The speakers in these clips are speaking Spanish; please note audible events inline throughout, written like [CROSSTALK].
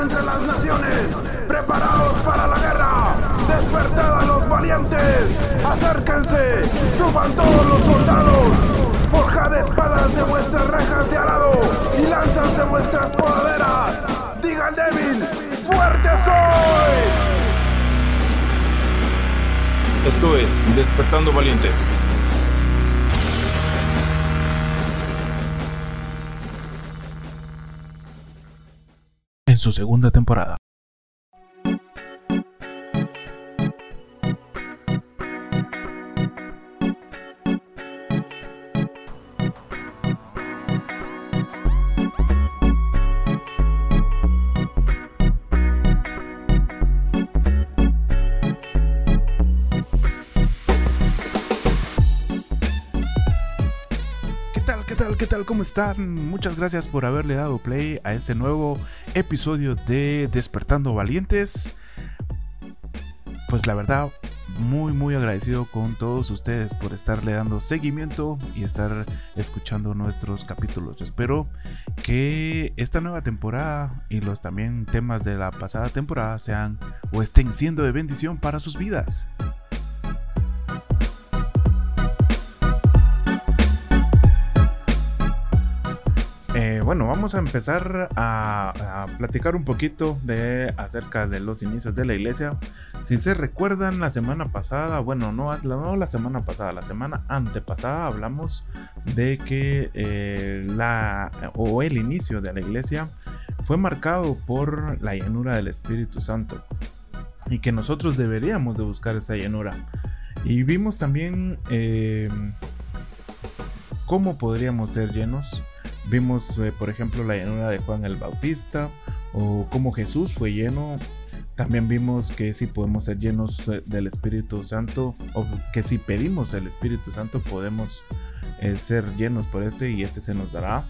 entre las naciones. Preparaos para la guerra. Despertad a los valientes. Acérquense. Suban todos los soldados. Forjad espadas de vuestras rejas de arado y lanzas de vuestras podaderas. Diga al débil, fuerte soy. Esto es Despertando Valientes. Su segunda temporada. ¿Qué tal? ¿Qué tal? ¿Cómo están? Muchas gracias por haberle dado play a este nuevo episodio de Despertando Valientes. Pues la verdad, muy muy agradecido con todos ustedes por estarle dando seguimiento y estar escuchando nuestros capítulos. Espero que esta nueva temporada y los también temas de la pasada temporada sean o estén siendo de bendición para sus vidas. Bueno, vamos a empezar a, platicar un poquito de acerca de los inicios de la iglesia. Si se recuerdan, la semana pasada, bueno, no, no la semana pasada, la semana antepasada hablamos de que eh, la o el inicio de la iglesia fue marcado por la llenura del Espíritu Santo y que nosotros deberíamos de buscar esa llenura. Y vimos también eh, cómo podríamos ser llenos. Vimos, eh, por ejemplo, la llenura de Juan el Bautista o cómo Jesús fue lleno. También vimos que si podemos ser llenos eh, del Espíritu Santo o que si pedimos el Espíritu Santo podemos eh, ser llenos por este y este se nos dará.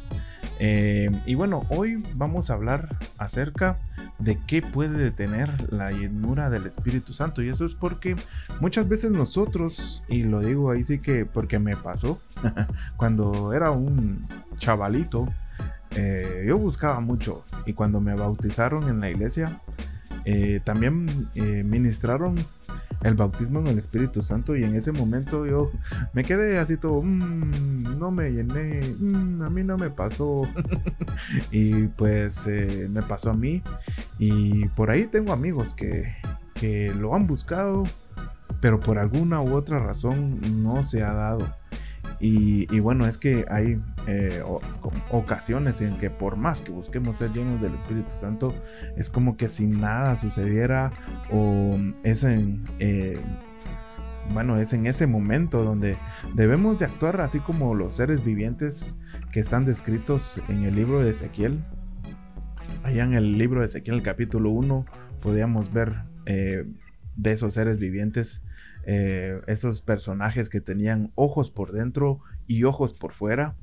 Y bueno, hoy vamos a hablar acerca de qué puede detener la llenura del Espíritu Santo. Y eso es porque muchas veces nosotros, y lo digo ahí sí que porque me pasó, [LAUGHS] cuando era un chavalito, eh, yo buscaba mucho. Y cuando me bautizaron en la iglesia, eh, también eh, ministraron el bautismo en el Espíritu Santo y en ese momento yo me quedé así todo, "Mm, no me llené, mm, a mí no me pasó. [LAUGHS] y pues eh, me pasó a mí y por ahí tengo amigos que, que lo han buscado, pero por alguna u otra razón no se ha dado. Y, bueno, es que hay eh, ocasiones en que por más que busquemos ser llenos del Espíritu Santo, es como que si nada sucediera o es en, eh, bueno, es en ese momento donde debemos de actuar así como los seres vivientes que están descritos en el libro de Ezequiel. Allá en el libro de Ezequiel, el capítulo 1, podíamos ver eh, de esos seres vivientes, eh, esos personajes que tenían ojos por dentro y ojos por fuera.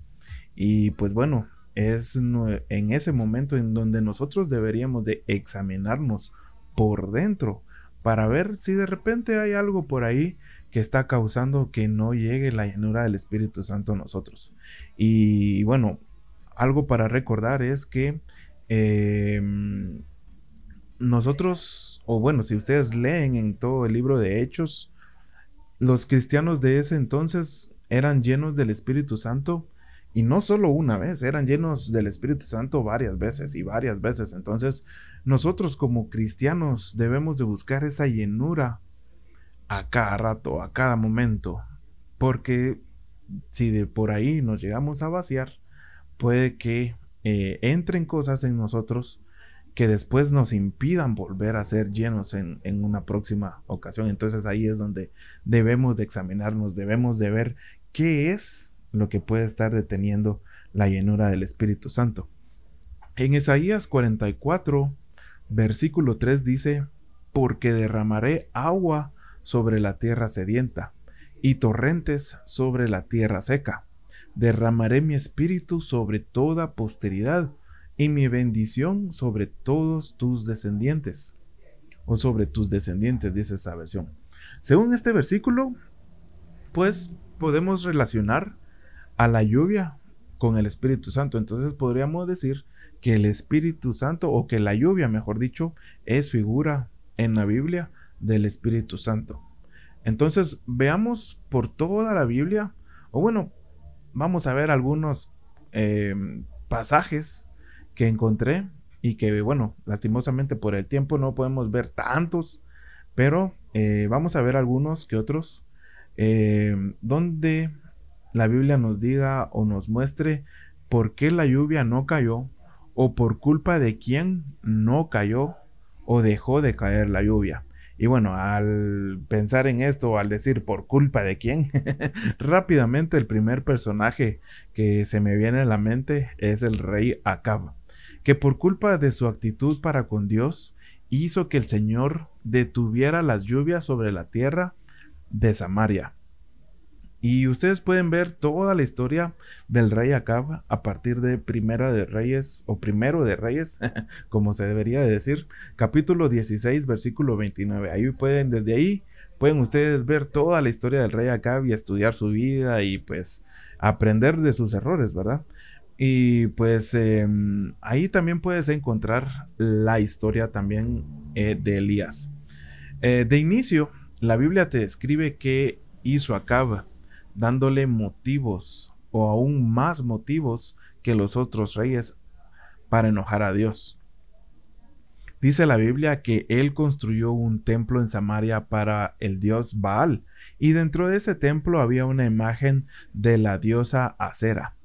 Y pues bueno, es en ese momento en donde nosotros deberíamos de examinarnos por dentro para ver si de repente hay algo por ahí que está causando que no llegue la llenura del Espíritu Santo a nosotros. Y bueno, algo para recordar es que eh, nosotros, o bueno, si ustedes leen en todo el libro de Hechos, los cristianos de ese entonces eran llenos del Espíritu Santo y no solo una vez, eran llenos del Espíritu Santo varias veces y varias veces. Entonces, nosotros como cristianos debemos de buscar esa llenura a cada rato, a cada momento, porque si de por ahí nos llegamos a vaciar, puede que eh, entren cosas en nosotros que después nos impidan volver a ser llenos en, en una próxima ocasión. Entonces ahí es donde debemos de examinarnos, debemos de ver qué es lo que puede estar deteniendo la llenura del Espíritu Santo. En Isaías 44, versículo 3 dice, porque derramaré agua sobre la tierra sedienta y torrentes sobre la tierra seca. Derramaré mi espíritu sobre toda posteridad y mi bendición sobre todos tus descendientes. O sobre tus descendientes, dice esa versión. Según este versículo, pues podemos relacionar a la lluvia con el Espíritu Santo. Entonces podríamos decir que el Espíritu Santo, o que la lluvia, mejor dicho, es figura en la Biblia del Espíritu Santo. Entonces, veamos por toda la Biblia, o bueno, vamos a ver algunos eh, pasajes que encontré y que, bueno, lastimosamente por el tiempo no podemos ver tantos, pero eh, vamos a ver algunos que otros eh, donde la Biblia nos diga o nos muestre por qué la lluvia no cayó o por culpa de quién no cayó o dejó de caer la lluvia. Y bueno, al pensar en esto, al decir por culpa de quién, [LAUGHS] rápidamente el primer personaje que se me viene a la mente es el rey Acab, que por culpa de su actitud para con Dios hizo que el Señor detuviera las lluvias sobre la tierra de Samaria. Y ustedes pueden ver toda la historia del rey Acab a partir de Primera de Reyes o Primero de Reyes, [LAUGHS] como se debería de decir, capítulo 16, versículo 29. Ahí pueden, desde ahí, pueden ustedes ver toda la historia del rey Acab y estudiar su vida y pues aprender de sus errores, ¿verdad? Y pues em, ahí también puedes encontrar la historia también eh, de Elías. Eh, de inicio, la Biblia te describe que hizo Acab dándole motivos o aún más motivos que los otros reyes para enojar a Dios. Dice la Biblia que él construyó un templo en Samaria para el dios Baal, y dentro de ese templo había una imagen de la diosa Acera.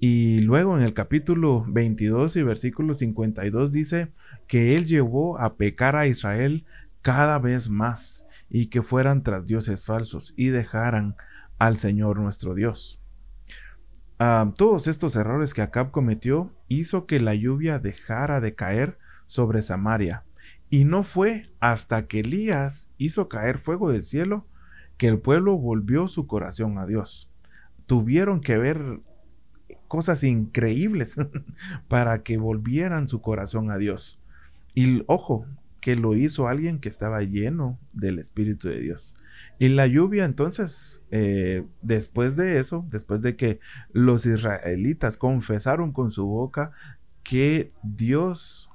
Y luego en el capítulo 22 y versículo 52 dice que él llevó a pecar a Israel cada vez más y que fueran tras dioses falsos y dejaran al Señor nuestro Dios. Ah, todos estos errores que Acab cometió hizo que la lluvia dejara de caer sobre Samaria. Y no fue hasta que Elías hizo caer fuego del cielo que el pueblo volvió su corazón a Dios. Tuvieron que ver cosas increíbles [LAUGHS] para que volvieran su corazón a Dios. Y ojo, que lo hizo alguien que estaba lleno del Espíritu de Dios. Y la lluvia entonces, eh, después de eso, después de que los israelitas confesaron con su boca que Dios,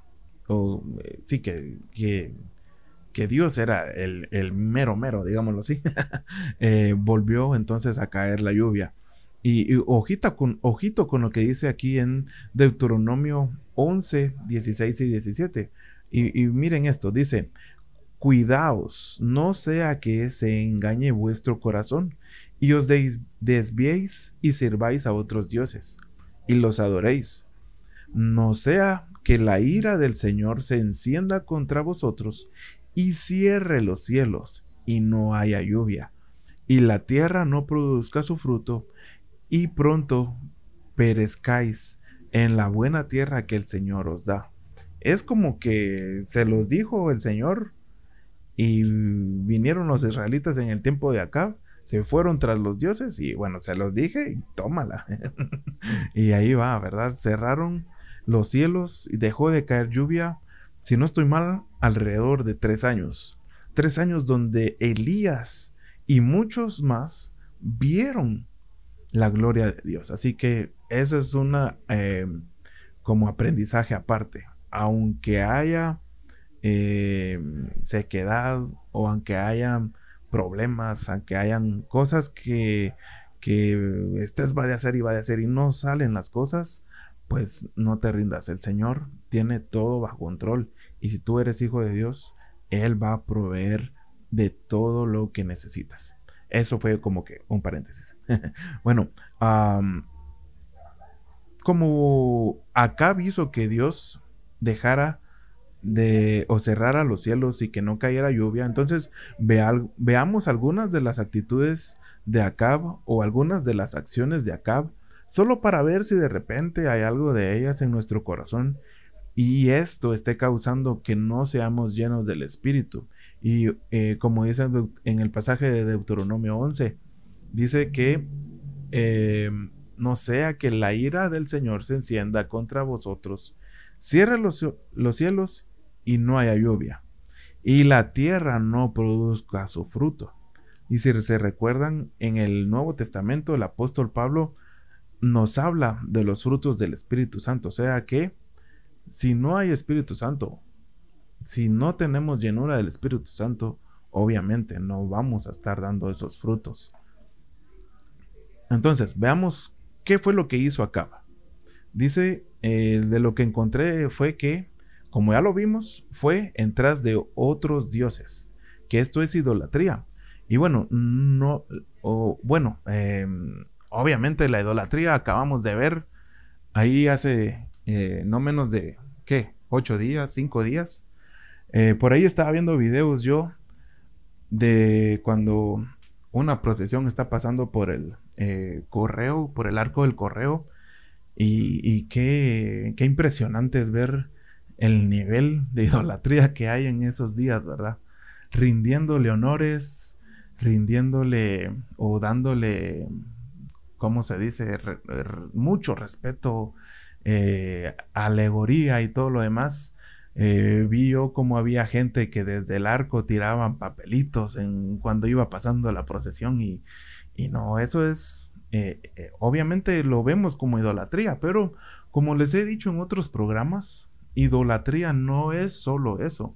o eh, sí, que, que, Dios era el, mero mero, digámoslo así, [LAUGHS] eh, volvió entonces a caer la lluvia. Y, ojito, con, ojito con lo que dice aquí en Deuteronomio 11, 16 y 17 y, miren esto, dice, cuidaos, no sea que se engañe vuestro corazón y os desviéis y sirváis a otros dioses y los adoréis. No sea que la ira del Señor se encienda contra vosotros y cierre los cielos y no haya lluvia y la tierra no produzca su fruto y pronto perezcáis en la buena tierra que el Señor os da es como que se los dijo el Señor y vinieron los israelitas en el tiempo de Acab, se fueron tras los dioses y bueno, se los dije y tómala. [LAUGHS] y ahí va, ¿verdad? Cerraron los cielos y dejó de caer lluvia, si no estoy mal, alrededor de tres años. Tres años donde Elías y muchos más vieron la gloria de Dios. Así que esa es una eh, como aprendizaje aparte aunque haya eh, sequedad o aunque haya problemas, aunque hayan cosas que, que estés va de hacer y va de hacer y no salen las cosas, pues no te rindas. El Señor tiene todo bajo control y si tú eres hijo de Dios, Él va a proveer de todo lo que necesitas. Eso fue como que un paréntesis. [LAUGHS] bueno, como acá hizo que Dios dejara de o cerrara los cielos y que no cayera lluvia. Entonces veamos algunas de las actitudes de Acab o algunas de las acciones de Acab, solo para ver si de repente hay algo de ellas en nuestro corazón y esto esté causando que no seamos llenos del Espíritu. Y eh, como dice en el pasaje de Deuteronomio 11, dice que eh, no sea que la ira del Señor se encienda contra vosotros Cierre los, cielos y no haya lluvia, y la tierra no produzca su fruto. Y si se recuerdan, en el Nuevo Testamento el apóstol Pablo nos habla de los frutos del Espíritu Santo, o sea que si no hay Espíritu Santo, si no tenemos llenura del Espíritu Santo, obviamente no vamos a estar dando esos frutos. Entonces, veamos qué fue lo que hizo Acaba. Dice, eh, de lo que encontré fue que, como ya lo vimos, fue en tras de otros dioses, que esto es idolatría. Y bueno, no, bueno, em, obviamente la idolatría acabamos de ver ahí hace eh, no menos de, ¿qué? ¿Ocho días? ¿Cinco días? Eh, por ahí estaba viendo videos yo de cuando una procesión está pasando por el correo, por el arco del correo. Y, qué, qué, impresionante es ver el nivel de idolatría que hay en esos días, ¿verdad? Rindiéndole honores, rindiéndole o dándole, ¿cómo se dice? mucho respeto, eh, alegoría y todo lo demás eh, vi yo como había gente que desde el arco tiraban papelitos en, cuando iba pasando la procesión y, no, eso es, eh, eh, obviamente lo vemos como idolatría, pero como les he dicho en otros programas, idolatría no es solo eso,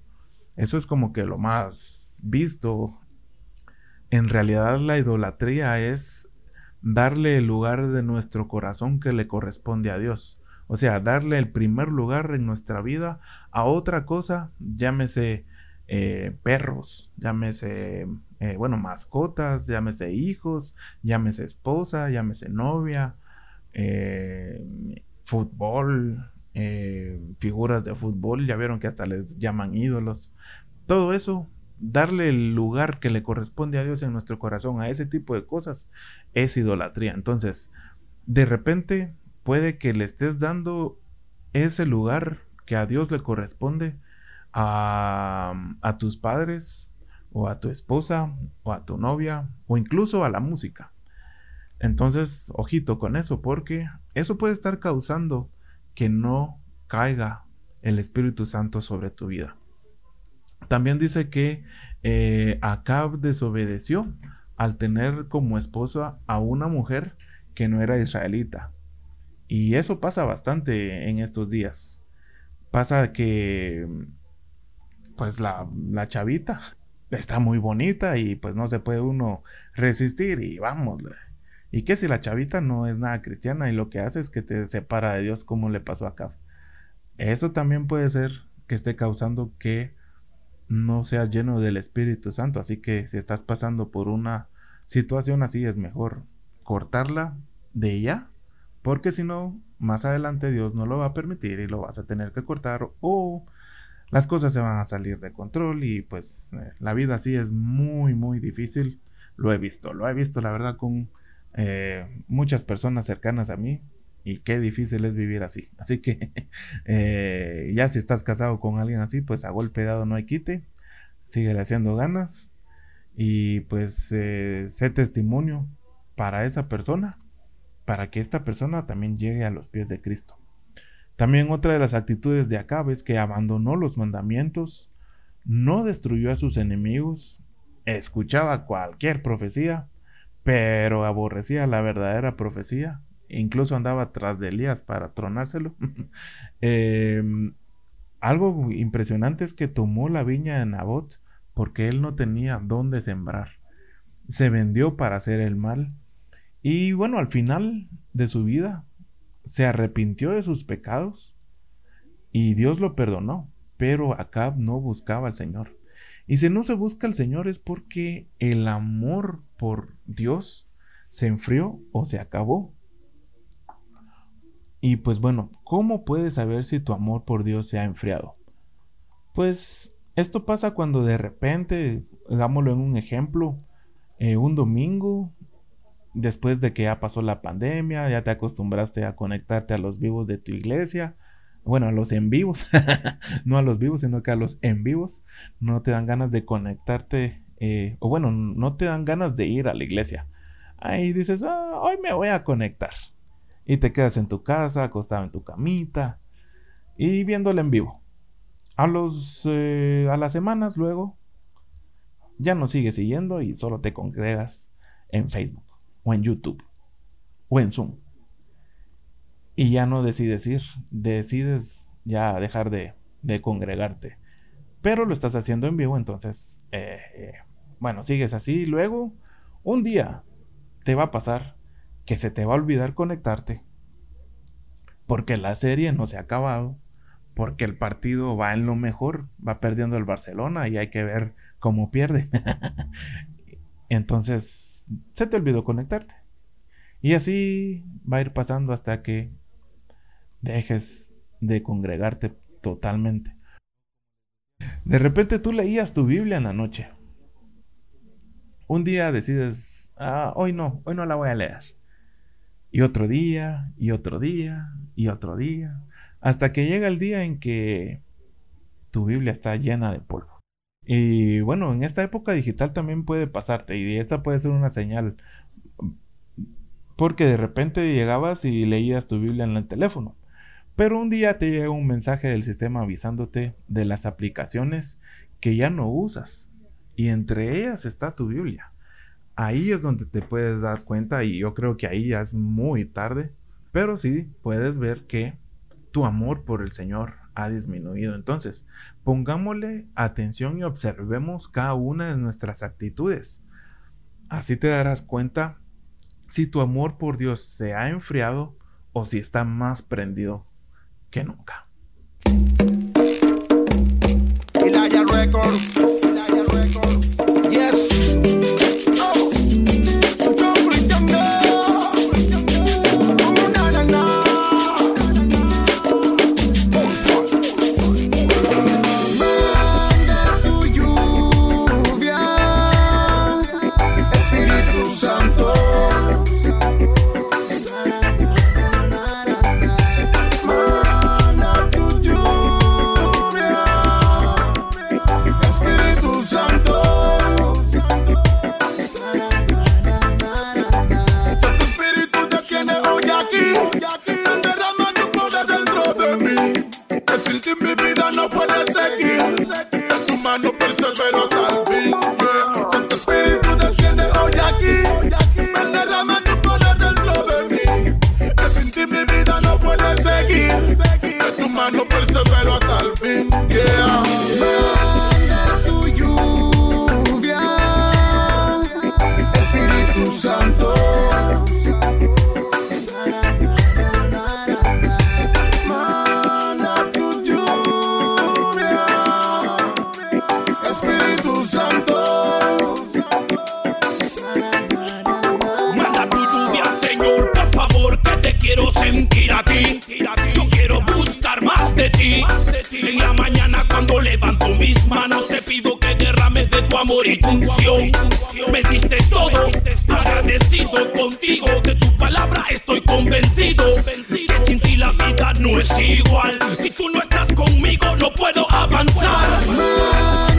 eso es como que lo más visto. En realidad la idolatría es darle el lugar de nuestro corazón que le corresponde a Dios. O sea, darle el primer lugar en nuestra vida a otra cosa, llámese eh, perros, llámese, eh, bueno, mascotas, llámese hijos, llámese esposa, llámese novia, eh, fútbol, figuras de fútbol, ya vieron que hasta les llaman ídolos. Todo eso, darle el lugar que le corresponde a Dios en nuestro corazón a ese tipo de cosas es idolatría. Entonces, de repente puede que le estés dando ese lugar que a Dios le corresponde a, tus padres o a tu esposa o a tu novia o incluso a la música. Entonces, ojito con eso porque eso puede estar causando que no caiga el Espíritu Santo sobre tu vida. También dice que eh, Acab desobedeció al tener como esposa a una mujer que no era israelita. Y eso pasa bastante en estos días. Pasa que, pues la, chavita está muy bonita y pues no se puede uno resistir y vamos. Y que si la chavita no es nada cristiana y lo que hace es que te separa de Dios como le pasó acá. Eso también puede ser que esté causando que no seas lleno del Espíritu Santo. Así que si estás pasando por una situación así es mejor cortarla de ella porque si no, más adelante Dios no lo va a permitir y lo vas a tener que cortar o las cosas se van a salir de control y pues eh, la vida así es muy, muy difícil. Lo he visto, lo he visto la verdad con eh, muchas personas cercanas a mí y qué difícil es vivir así. Así que [LAUGHS] eh, ya si estás casado con alguien así, pues a golpe dado no hay quite, sigue haciendo ganas y pues sé testimonio para esa persona para que esta persona también llegue a los pies de Cristo. También otra de las actitudes de Acab es que abandonó los mandamientos, no destruyó a sus enemigos, escuchaba cualquier profecía, pero aborrecía la verdadera profecía, incluso andaba tras de Elías para tronárselo. [LAUGHS] Em, algo impresionante es que tomó la viña de Nabot porque él no tenía dónde sembrar. Se vendió para hacer el mal y bueno, al final de su vida se arrepintió de sus pecados y Dios lo perdonó, pero Acab no buscaba al Señor. Y si no se busca al Señor es porque el amor por Dios se enfrió o se acabó. Y pues bueno, ¿cómo puedes saber si tu amor por Dios se ha enfriado? Pues esto pasa cuando de repente, hagámoslo en un ejemplo, eh, un domingo después de que ya pasó la pandemia, ya te acostumbraste a conectarte a los vivos de tu iglesia, bueno, a los en vivos, [LAUGHS] no a los vivos, sino que a los en vivos, no te dan ganas de conectarte, eh, o bueno, no te dan ganas de ir a la iglesia. Ahí dices, ah, hoy me voy a conectar. Y te quedas en tu casa, acostado en tu camita, y viéndolo en vivo. A los, eh, a las semanas luego, ya no sigues siguiendo y solo te congregas en Facebook o en YouTube o en Zoom. Y ya no decides ir, decides ya dejar de, congregarte. Pero lo estás haciendo en vivo, entonces, eh, eh, bueno, sigues así. Luego, un día te va a pasar que se te va a olvidar conectarte. Porque la serie no se ha acabado. Porque el partido va en lo mejor. Va perdiendo el Barcelona y hay que ver cómo pierde. [LAUGHS] Entonces, se te olvidó conectarte. Y así va a ir pasando hasta que dejes de congregarte totalmente. De repente tú leías tu Biblia en la noche. Un día decides, ah, hoy no, hoy no la voy a leer. Y otro día, y otro día, y otro día, hasta que llega el día en que tu Biblia está llena de polvo. Y bueno, en esta época digital también puede pasarte, y esta puede ser una señal, porque de repente llegabas y leías tu Biblia en el teléfono. Pero un día te llega un mensaje del sistema avisándote de las aplicaciones que ya no usas. Y entre ellas está tu Biblia. Ahí es donde te puedes dar cuenta y yo creo que ahí ya es muy tarde. Pero sí puedes ver que tu amor por el Señor ha disminuido. Entonces, pongámosle atención y observemos cada una de nuestras actitudes. Así te darás cuenta si tu amor por Dios se ha enfriado o si está más prendido que nunca. de ti. En la mañana cuando levanto mis manos te pido que derrames de tu amor y tu unción. Me diste todo, agradecido contigo. De tu palabra estoy convencido. Que sin ti la vida no es igual. Si tú no estás conmigo no puedo avanzar.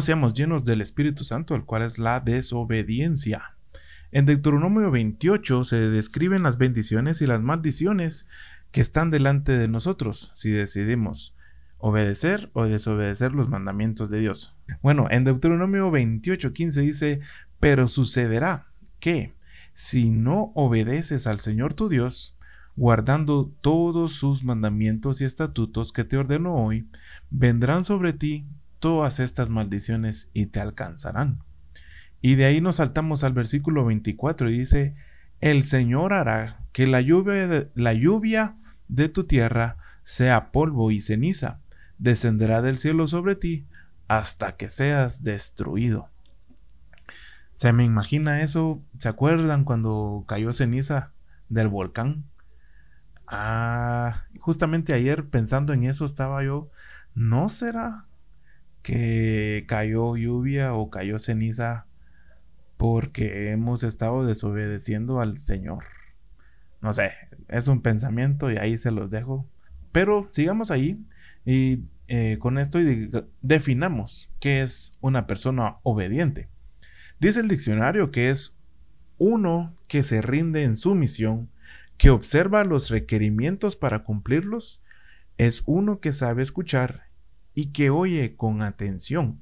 Seamos llenos del Espíritu Santo, el cual es la desobediencia. En Deuteronomio 28 se describen las bendiciones y las maldiciones que están delante de nosotros si decidimos obedecer o desobedecer los mandamientos de Dios. Bueno, en Deuteronomio 28:15 dice, pero sucederá que si no obedeces al Señor tu Dios, guardando todos sus mandamientos y estatutos que te ordeno hoy, vendrán sobre ti todas estas maldiciones y te alcanzarán. Y de ahí nos saltamos al versículo 24 y dice, el Señor hará que la lluvia de, la lluvia de tu tierra sea polvo y ceniza, descenderá del cielo sobre ti hasta que seas destruido. Se me imagina eso, ¿se acuerdan cuando cayó ceniza del volcán? Ah, justamente ayer pensando en eso estaba yo, ¿no será que cayó lluvia o cayó ceniza porque hemos estado desobedeciendo al Señor. No sé, es un pensamiento y ahí se los dejo. Pero sigamos ahí y eh, con esto definamos qué es una persona obediente. Dice el diccionario que es uno que se rinde en su misión, que observa los requerimientos para cumplirlos, es uno que sabe escuchar y que oye con atención.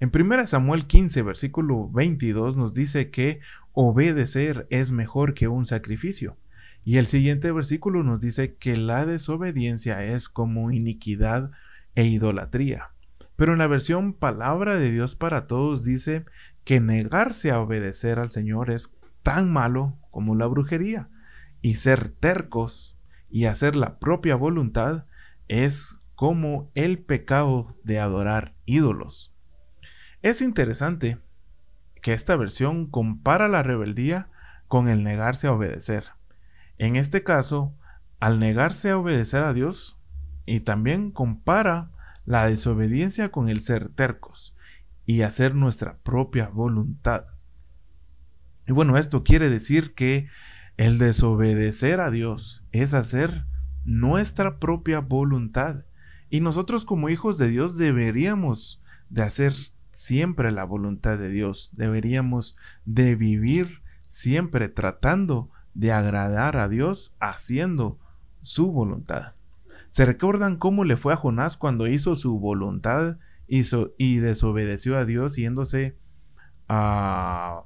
En 1 Samuel 15, versículo 22 nos dice que obedecer es mejor que un sacrificio. Y el siguiente versículo nos dice que la desobediencia es como iniquidad e idolatría. Pero en la versión Palabra de Dios para Todos dice que negarse a obedecer al Señor es tan malo como la brujería. Y ser tercos y hacer la propia voluntad es como el pecado de adorar ídolos. Es interesante que esta versión compara la rebeldía con el negarse a obedecer. En este caso, al negarse a obedecer a Dios, y también compara la desobediencia con el ser tercos y hacer nuestra propia voluntad. Y bueno, esto quiere decir que el desobedecer a Dios es hacer nuestra propia voluntad. Y nosotros como hijos de Dios deberíamos de hacer siempre la voluntad de Dios. Deberíamos de vivir siempre tratando de agradar a Dios haciendo su voluntad. ¿Se recuerdan cómo le fue a Jonás cuando hizo su voluntad y desobedeció a Dios yéndose a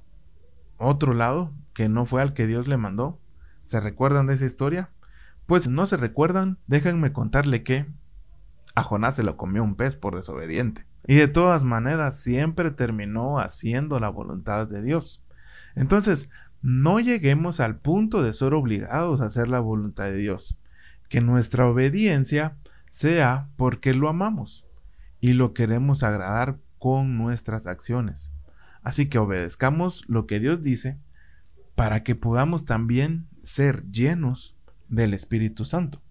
otro lado que no fue al que Dios le mandó? ¿Se recuerdan de esa historia? Pues no se recuerdan, déjenme contarle que a Jonás se lo comió un pez por desobediente. Y de todas maneras siempre terminó haciendo la voluntad de Dios. Entonces, no lleguemos al punto de ser obligados a hacer la voluntad de Dios. Que nuestra obediencia sea porque lo amamos y lo queremos agradar con nuestras acciones. Así que obedezcamos lo que Dios dice para que podamos también ser llenos del Espíritu Santo.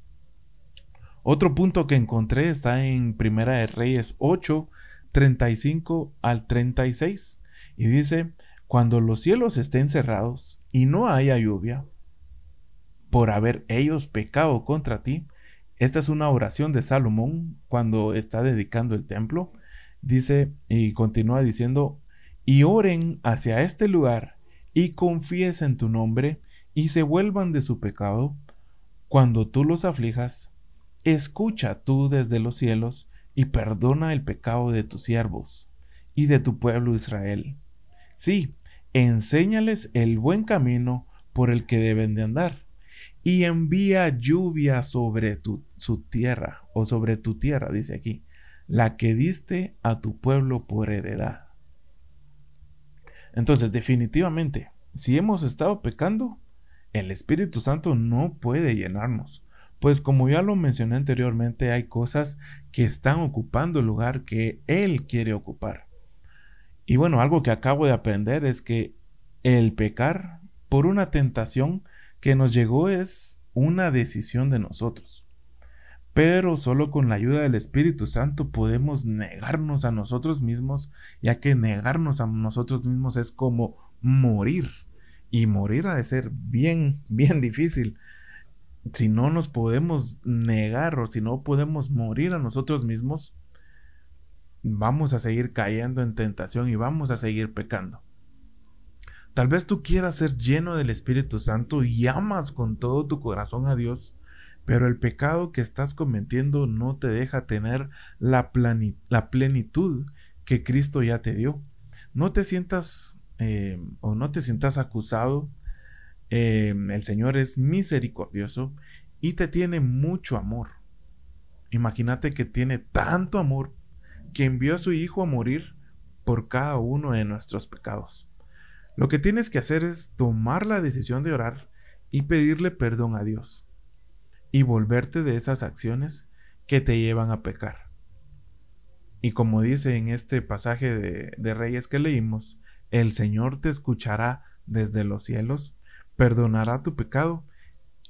Otro punto que encontré está en Primera de Reyes 8, 35 al 36. Y dice, cuando los cielos estén cerrados y no haya lluvia, por haber ellos pecado contra ti, esta es una oración de Salomón cuando está dedicando el templo. Dice y continúa diciendo, y oren hacia este lugar y confiesen tu nombre y se vuelvan de su pecado. Cuando tú los aflijas, escucha tú desde los cielos y perdona el pecado de tus siervos y de tu pueblo Israel. Sí, enséñales el buen camino por el que deben de andar, y envía lluvia sobre tu, su tierra, o sobre tu tierra, dice aquí, la que diste a tu pueblo por heredad. Entonces, definitivamente, si hemos estado pecando, el Espíritu Santo no puede llenarnos. Pues como ya lo mencioné anteriormente, hay cosas que están ocupando el lugar que Él quiere ocupar. Y bueno, algo que acabo de aprender es que el pecar por una tentación que nos llegó es una decisión de nosotros. Pero solo con la ayuda del Espíritu Santo podemos negarnos a nosotros mismos, ya que negarnos a nosotros mismos es como morir. Y morir ha de ser bien, bien difícil si no nos podemos negar o si no podemos morir a nosotros mismos, vamos a seguir cayendo en tentación y vamos a seguir pecando. Tal vez tú quieras ser lleno del Espíritu Santo y amas con todo tu corazón a Dios, pero el pecado que estás cometiendo no te deja tener la, la plenitud que Cristo ya te dio. No te sientas eh, o no te sientas acusado. Eh, el Señor es misericordioso y te tiene mucho amor. Imagínate que tiene tanto amor que envió a su Hijo a morir por cada uno de nuestros pecados. Lo que tienes que hacer es tomar la decisión de orar y pedirle perdón a Dios y volverte de esas acciones que te llevan a pecar. Y como dice en este pasaje de, de, Reyes que leímos, el Señor te escuchará desde los cielos, perdonará tu pecado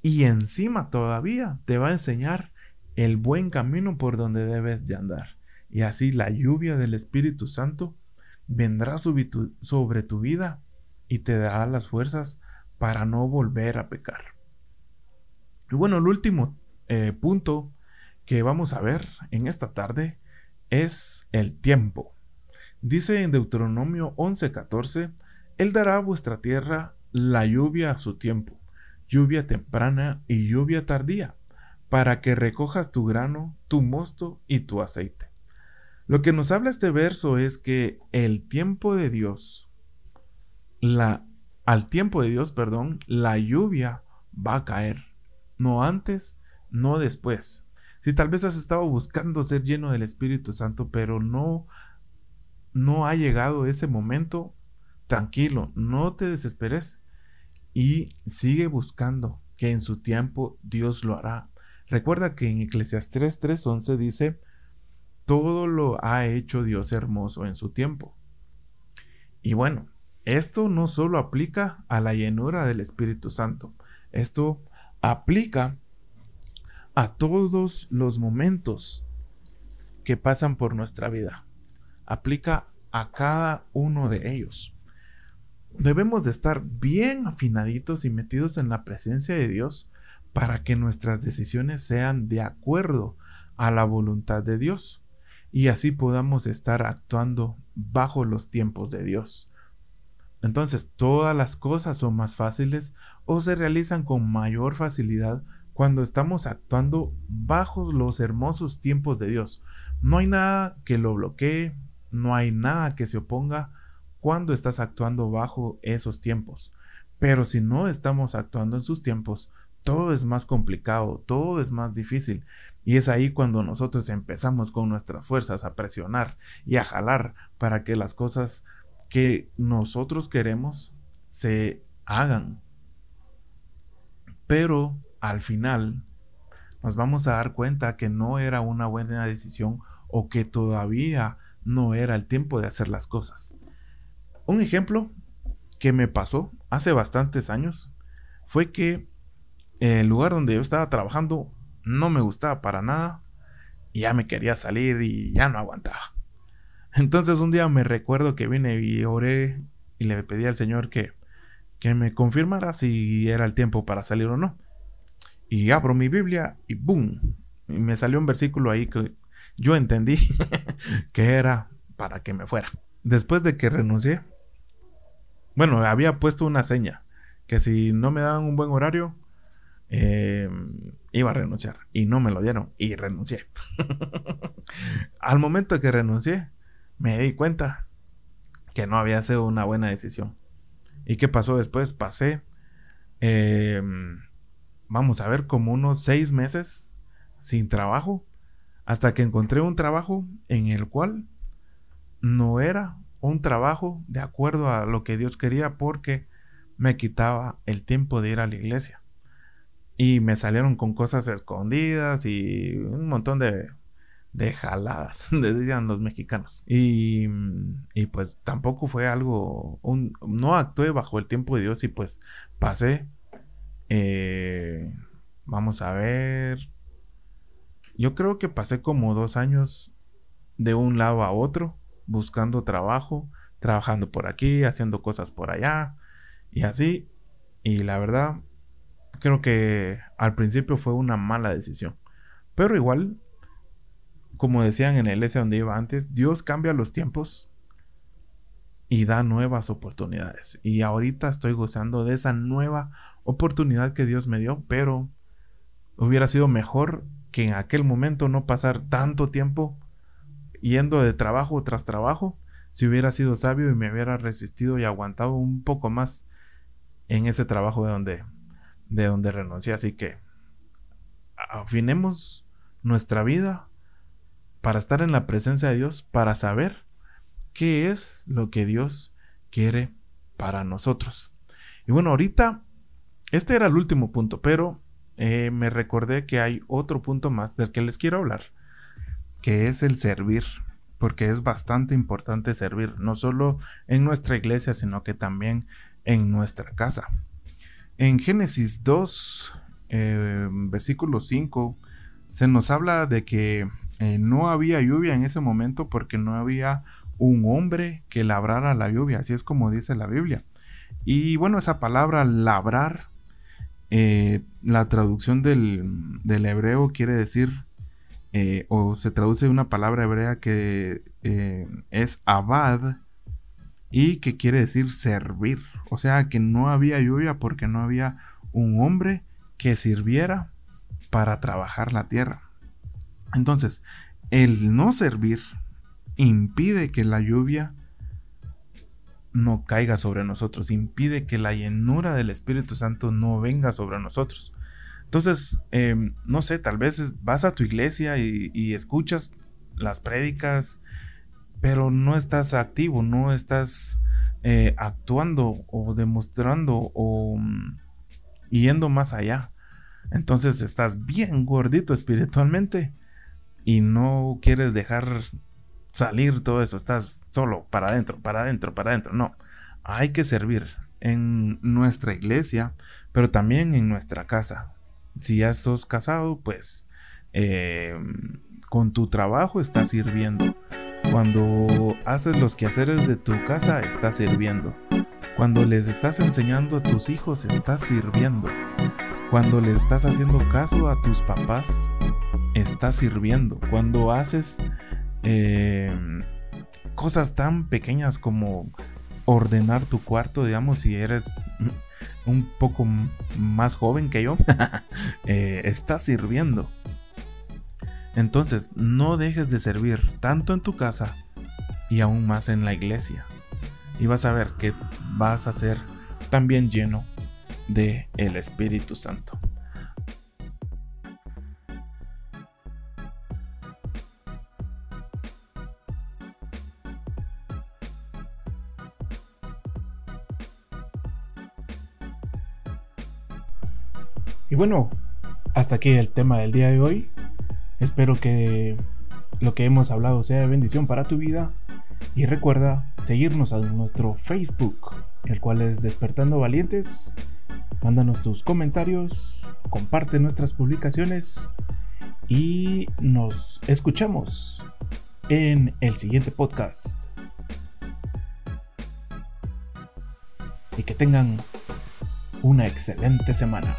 y encima todavía te va a enseñar el buen camino por donde debes de andar. Y así la lluvia del Espíritu Santo vendrá sobre tu vida y te dará las fuerzas para no volver a pecar. Y bueno, el último eh, punto que vamos a ver en esta tarde es el tiempo. Dice en Deuteronomio 11:14, Él dará a vuestra tierra la lluvia a su tiempo, lluvia temprana y lluvia tardía, para que recojas tu grano, tu mosto y tu aceite. Lo que nos habla este verso es que el tiempo de Dios, la, al tiempo de Dios, perdón, la lluvia va a caer no antes, no después. Si tal vez has estado buscando ser lleno del Espíritu Santo, pero no no ha llegado ese momento, tranquilo, no te desesperes y sigue buscando que en su tiempo Dios lo hará. Recuerda que en Eclesiastes 3:11 dice, todo lo ha hecho Dios hermoso en su tiempo. Y bueno, esto no solo aplica a la llenura del Espíritu Santo, esto aplica a todos los momentos que pasan por nuestra vida. Aplica a cada uno de ellos. Debemos de estar bien afinaditos y metidos en la presencia de Dios para que nuestras decisiones sean de acuerdo a la voluntad de Dios y así podamos estar actuando bajo los tiempos de Dios. Entonces, todas las cosas son más fáciles o se realizan con mayor facilidad cuando estamos actuando bajo los hermosos tiempos de Dios. No hay nada que lo bloquee, no hay nada que se oponga cuando estás actuando bajo esos tiempos. Pero si no estamos actuando en sus tiempos, todo es más complicado, todo es más difícil. Y es ahí cuando nosotros empezamos con nuestras fuerzas a presionar y a jalar para que las cosas que nosotros queremos se hagan. Pero al final nos vamos a dar cuenta que no era una buena decisión o que todavía no era el tiempo de hacer las cosas. Un ejemplo que me pasó hace bastantes años fue que el lugar donde yo estaba trabajando no me gustaba para nada y ya me quería salir y ya no aguantaba. Entonces un día me recuerdo que vine y oré y le pedí al Señor que, que me confirmara si era el tiempo para salir o no. Y abro mi Biblia y ¡boom! Y me salió un versículo ahí que yo entendí [LAUGHS] que era para que me fuera. Después de que renuncié, bueno, había puesto una seña que si no me daban un buen horario, em, iba a renunciar. Y no me lo dieron y renuncié. [LAUGHS] Al momento que renuncié, me di cuenta que no había sido una buena decisión. ¿Y qué pasó después? Pasé, em, vamos a ver, como unos seis meses sin trabajo, hasta que encontré un trabajo en el cual no era un trabajo de acuerdo a lo que Dios quería porque me quitaba el tiempo de ir a la iglesia. Y me salieron con cosas escondidas y un montón de de jaladas, [LAUGHS] decían los mexicanos. Y, y, pues tampoco fue algo, un, no actué bajo el tiempo de Dios y pues pasé, eh, vamos a ver, yo creo que pasé como dos años de un lado a otro, buscando trabajo, trabajando por aquí, haciendo cosas por allá y así. Y la verdad, creo que al principio fue una mala decisión. Pero igual como decían en el S donde iba antes, Dios cambia los tiempos y da nuevas oportunidades. Y ahorita estoy gozando de esa nueva oportunidad que Dios me dio, pero hubiera sido mejor que en aquel momento no pasar tanto tiempo yendo de trabajo tras trabajo, si hubiera sido sabio y me hubiera resistido y aguantado un poco más en ese trabajo de donde, de donde renuncié. Así que afinemos nuestra vida para estar en la presencia de Dios, para saber qué es lo que Dios quiere para nosotros. Y bueno, ahorita, este era el último punto, pero eh, me recordé que hay otro punto más del que les quiero hablar, que es el servir, porque es bastante importante servir, no solo en nuestra iglesia, sino que también en nuestra casa. En Génesis 2, eh, versículo 5, se nos habla de que eh, no había lluvia en ese momento porque no había un hombre que labrara la lluvia, así es como dice la Biblia. Y bueno, esa palabra labrar, eh, la traducción del, hebreo quiere decir, eh, o se traduce una palabra hebrea que eh, es abad y que quiere decir servir. O sea que no había lluvia porque no había un hombre que sirviera para trabajar la tierra. Entonces, el no servir impide que la lluvia no caiga sobre nosotros, impide que la llenura del Espíritu Santo no venga sobre nosotros. Entonces, em, no sé, tal vez vas a tu iglesia y, escuchas las prédicas, pero no estás activo, no estás eh, actuando o demostrando o mm, yendo más allá. Entonces estás bien gordito espiritualmente y no quieres dejar salir todo eso, estás solo para adentro, para adentro, para adentro. No, hay que servir en nuestra iglesia, pero también en nuestra casa. Si ya sos casado, pues eh, con tu trabajo estás sirviendo. Cuando haces los quehaceres de tu casa, estás sirviendo. Cuando les estás enseñando a tus hijos, estás sirviendo. Cuando le estás haciendo caso a tus papás, estás sirviendo. Cuando haces eh, cosas tan pequeñas como ordenar tu cuarto, digamos, si eres un poco más joven que yo, [LAUGHS] eh, estás sirviendo. Entonces, no dejes de servir tanto en tu casa y aún más en la iglesia. Y vas a ver que vas a ser también lleno de el Espíritu Santo. Y bueno, hasta aquí el tema del día de hoy. Espero que lo que hemos hablado sea de bendición para tu vida. Y recuerda seguirnos en nuestro Facebook, el cual es Despertando Valientes. Mándanos tus comentarios, comparte nuestras publicaciones y nos escuchamos en el siguiente podcast. Y que tengan una excelente semana.